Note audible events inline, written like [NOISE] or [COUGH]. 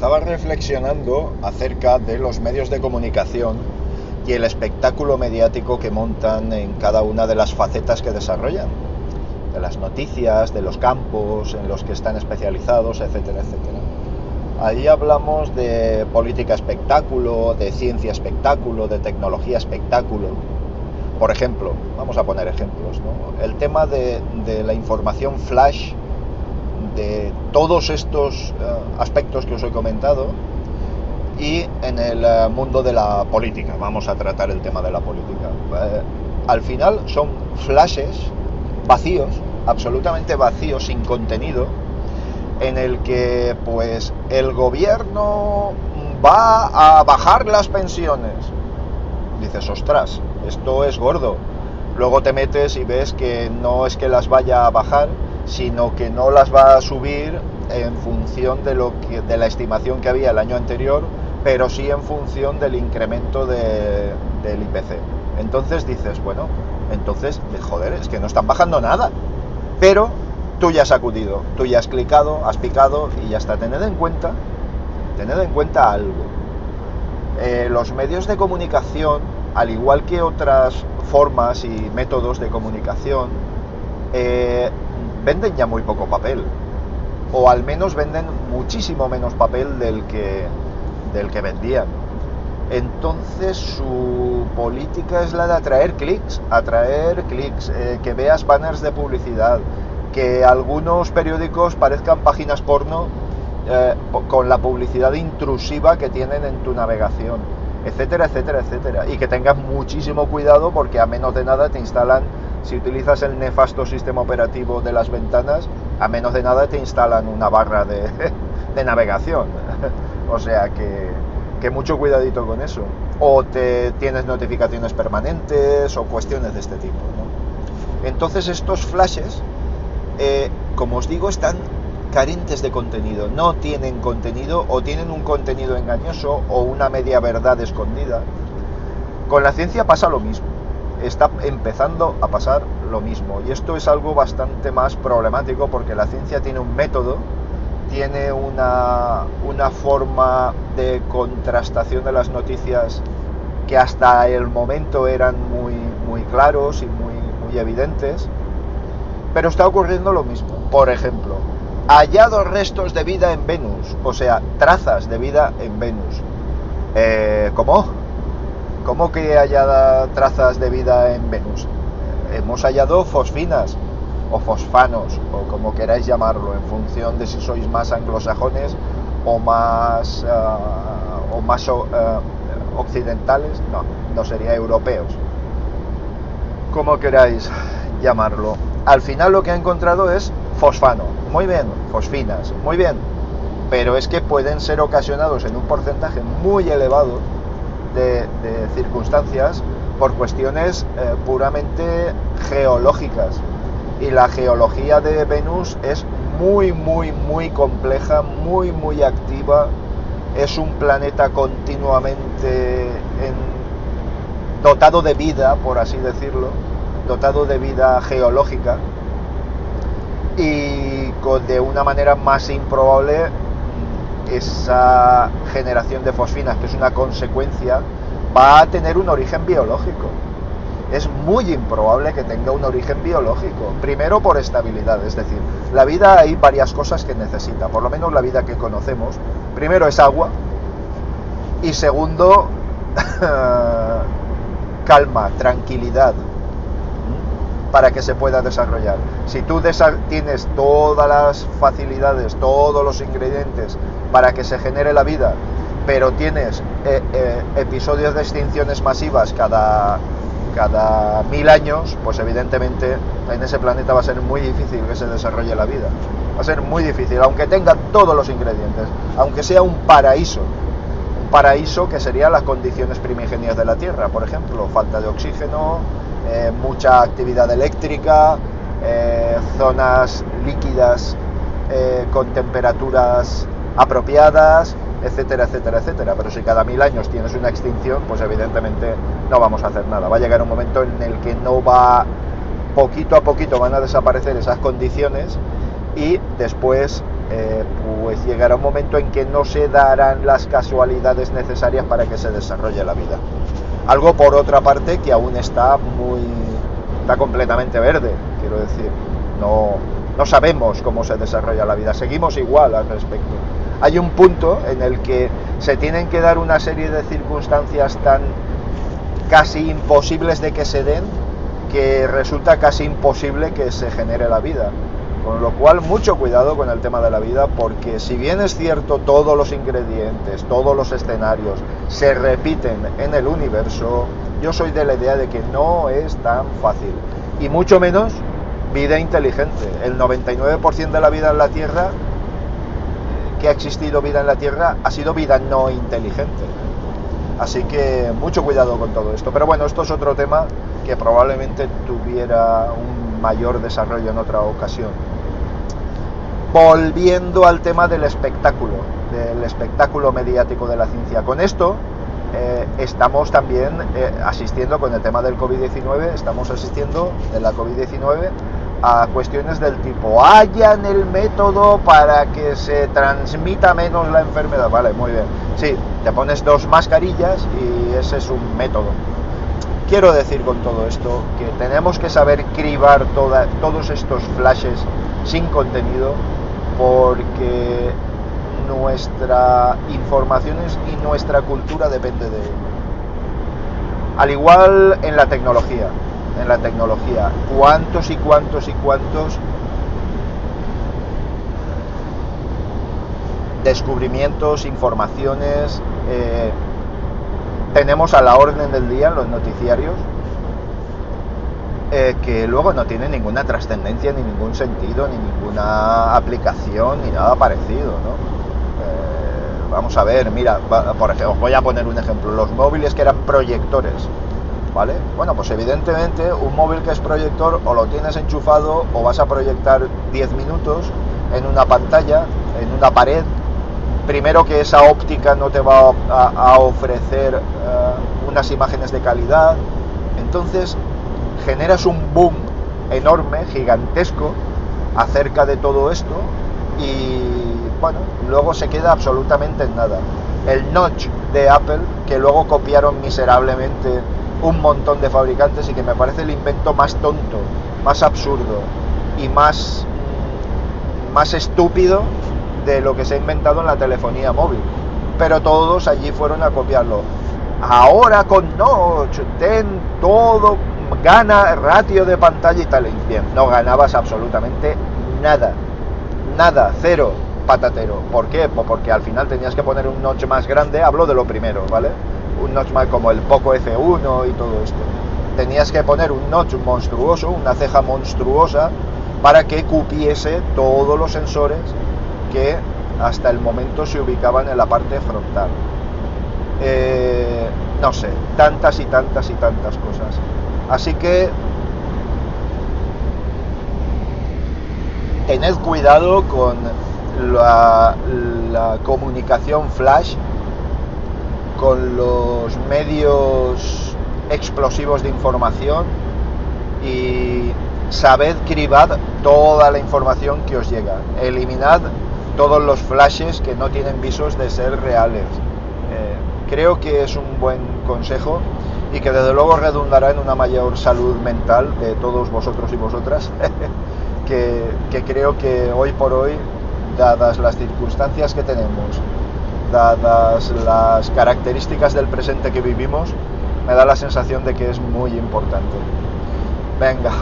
estaba reflexionando acerca de los medios de comunicación y el espectáculo mediático que montan en cada una de las facetas que desarrollan, de las noticias, de los campos en los que están especializados, etcétera, etcétera. Ahí hablamos de política espectáculo, de ciencia espectáculo, de tecnología espectáculo. Por ejemplo, vamos a poner ejemplos, ¿no? el tema de, de la información flash de todos estos eh, aspectos que os he comentado y en el eh, mundo de la política. Vamos a tratar el tema de la política. Eh, al final son flashes vacíos, absolutamente vacíos, sin contenido, en el que pues el gobierno va a bajar las pensiones. Dices, ostras, esto es gordo. Luego te metes y ves que no es que las vaya a bajar, sino que no las va a subir en función de, lo de la estimación que había el año anterior, pero sí en función del incremento de, del IPC. Entonces dices, bueno, entonces, joder, es que no están bajando nada. Pero tú ya has acudido, tú ya has clicado, has picado y ya está. Tened en cuenta, tened en cuenta algo. Eh, los medios de comunicación, al igual que otras formas y métodos de comunicación, eh, venden ya muy poco papel. O al menos venden muchísimo menos papel del que, del que vendían. Entonces su política es la de atraer clics, atraer clics, eh, que veas banners de publicidad, que algunos periódicos parezcan páginas porno eh, con la publicidad intrusiva que tienen en tu navegación, etcétera, etcétera, etcétera. Y que tengas muchísimo cuidado porque a menos de nada te instalan si utilizas el nefasto sistema operativo de las ventanas, a menos de nada te instalan una barra de, [LAUGHS] navegación. [LAUGHS] o sea que, mucho cuidadito con eso. O te tienes notificaciones permanentes o cuestiones de este tipo. Entonces estos flashes, eh, como os digo, están carentes de contenido. No tienen contenido o tienen un contenido engañoso o una media verdad escondida. Con la ciencia pasa lo mismo está empezando a pasar lo mismo. Y esto es algo bastante más problemático porque la ciencia tiene un método, tiene una, una forma de contrastación de las noticias que hasta el momento eran muy, muy claros y muy, muy evidentes, pero está ocurriendo lo mismo. Por ejemplo, hallados restos de vida en Venus, o sea, trazas de vida en Venus. Eh, ¿Cómo? ¿Cómo que haya trazas de vida en Venus? Hemos hallado fosfinas o fosfanos, o como queráis llamarlo, en función de si sois más anglosajones o más, uh, o más uh, occidentales, no, no sería europeos. Como queráis llamarlo. Al final lo que ha encontrado es fosfano. Muy bien, fosfinas, muy bien. Pero es que pueden ser ocasionados en un porcentaje muy elevado de, circunstancias por cuestiones eh, puramente geológicas. Y la geología de Venus es muy, muy, muy compleja, muy, muy activa. Es un planeta continuamente dotado de vida, por así decirlo, dotado de vida geológica. Y de una manera más improbable esa generación de fosfinas, que es una consecuencia, va a tener un origen biológico. Es muy improbable que tenga un origen biológico. Primero por estabilidad, es decir, la vida hay varias cosas que necesita, por lo menos la vida que conocemos. Primero es agua y segundo [LAUGHS] calma, tranquilidad para que se pueda desarrollar. Si tú tienes todas las facilidades, todos los ingredientes para que se genere la vida, pero tienes eh, eh, episodios de extinciones masivas cada, cada mil años, pues evidentemente en ese planeta va a ser muy difícil que se desarrolle la vida. Va a ser muy difícil, aunque tenga todos los ingredientes, aunque sea un paraíso. Un paraíso que serían las condiciones primigenias de la Tierra, por ejemplo, falta de oxígeno, eh, mucha actividad eléctrica, zonas líquidas con temperaturas apropiadas, etcétera, etcétera, etcétera. Pero si cada mil años tienes una extinción, pues evidentemente no vamos a hacer nada. Va a llegar un momento en el que no va, poquito a poquito van a desaparecer esas condiciones y después eh, pues llegará un momento en que no se darán las casualidades necesarias para que se desarrolle la vida. Algo por otra parte que aún está muy está completamente verde, quiero decir, no, no sabemos cómo se desarrolla la vida, seguimos igual al respecto. Hay un punto en el que se tienen que dar una serie de circunstancias tan casi imposibles de que se den que resulta casi imposible que se genere la vida. Con lo cual, mucho cuidado con el tema de la vida, porque si bien es cierto todos los ingredientes, todos los escenarios se repiten en el universo, yo soy de la idea de que no es tan fácil. Y mucho menos vida inteligente. El 99% de la vida en la Tierra, que ha existido vida en la Tierra, ha sido vida no inteligente. Así que mucho cuidado con todo esto. Pero bueno, esto es otro tema que probablemente tuviera un mayor desarrollo en otra ocasión. Volviendo al tema del espectáculo, del espectáculo mediático de la ciencia. Con esto eh, estamos también eh, asistiendo con el tema del COVID-19, estamos asistiendo de la COVID-19 a cuestiones del tipo, hayan el método para que se transmita menos la enfermedad. Vale, muy bien. Sí, te pones dos mascarillas y ese es un método. Quiero decir con todo esto que tenemos que saber cribar todos estos flashes sin contenido porque nuestra información y nuestra cultura depende de ello. Al igual en la tecnología, en la tecnología, cuántos y cuántos y cuántos descubrimientos, informaciones eh, tenemos a la orden del día en los noticiarios eh, que luego no tienen ninguna trascendencia, ni ningún sentido, ni ninguna aplicación, ni nada parecido, eh, vamos a ver, mira, por ejemplo, os voy a poner un ejemplo, los móviles que eran proyectores, ¿vale? Bueno, pues evidentemente un móvil que es proyector o lo tienes enchufado o vas a proyectar 10 minutos en una pantalla, en una pared. Primero que esa óptica no te va a, ofrecer eh, unas imágenes de calidad. Entonces generas un boom enorme, gigantesco, acerca de todo esto y bueno, luego se queda absolutamente en nada. El notch de Apple, que luego copiaron miserablemente un montón de fabricantes y que me parece el invento más tonto, más absurdo y más, más estúpido de lo que se ha inventado en la telefonía móvil. Pero todos allí fueron a copiarlo. Ahora con Notch, ten todo, gana ratio de pantalla y tal. Bien, no ganabas absolutamente nada. Nada, cero, patatero. ¿Por qué? Pues porque al final tenías que poner un notch más grande, hablo de lo primero, ¿vale? Un notch como el Poco F1 y todo esto. Tenías que poner un notch monstruoso, una ceja monstruosa, para que cupiese todos los sensores que hasta el momento se ubicaban en la parte frontal. Eh, no sé, tantas y tantas y tantas cosas. Así que tened cuidado con la comunicación flash con los medios explosivos de información y sabed cribar toda la información que os llega. Eliminad todos los flashes que no tienen visos de ser reales. Eh, creo que es un buen consejo y que desde luego redundará en una mayor salud mental de todos vosotros y vosotras, [LAUGHS] que, que creo que hoy por hoy, dadas las circunstancias que tenemos, dadas las características del presente que vivimos, me da la sensación de que es muy importante. Venga,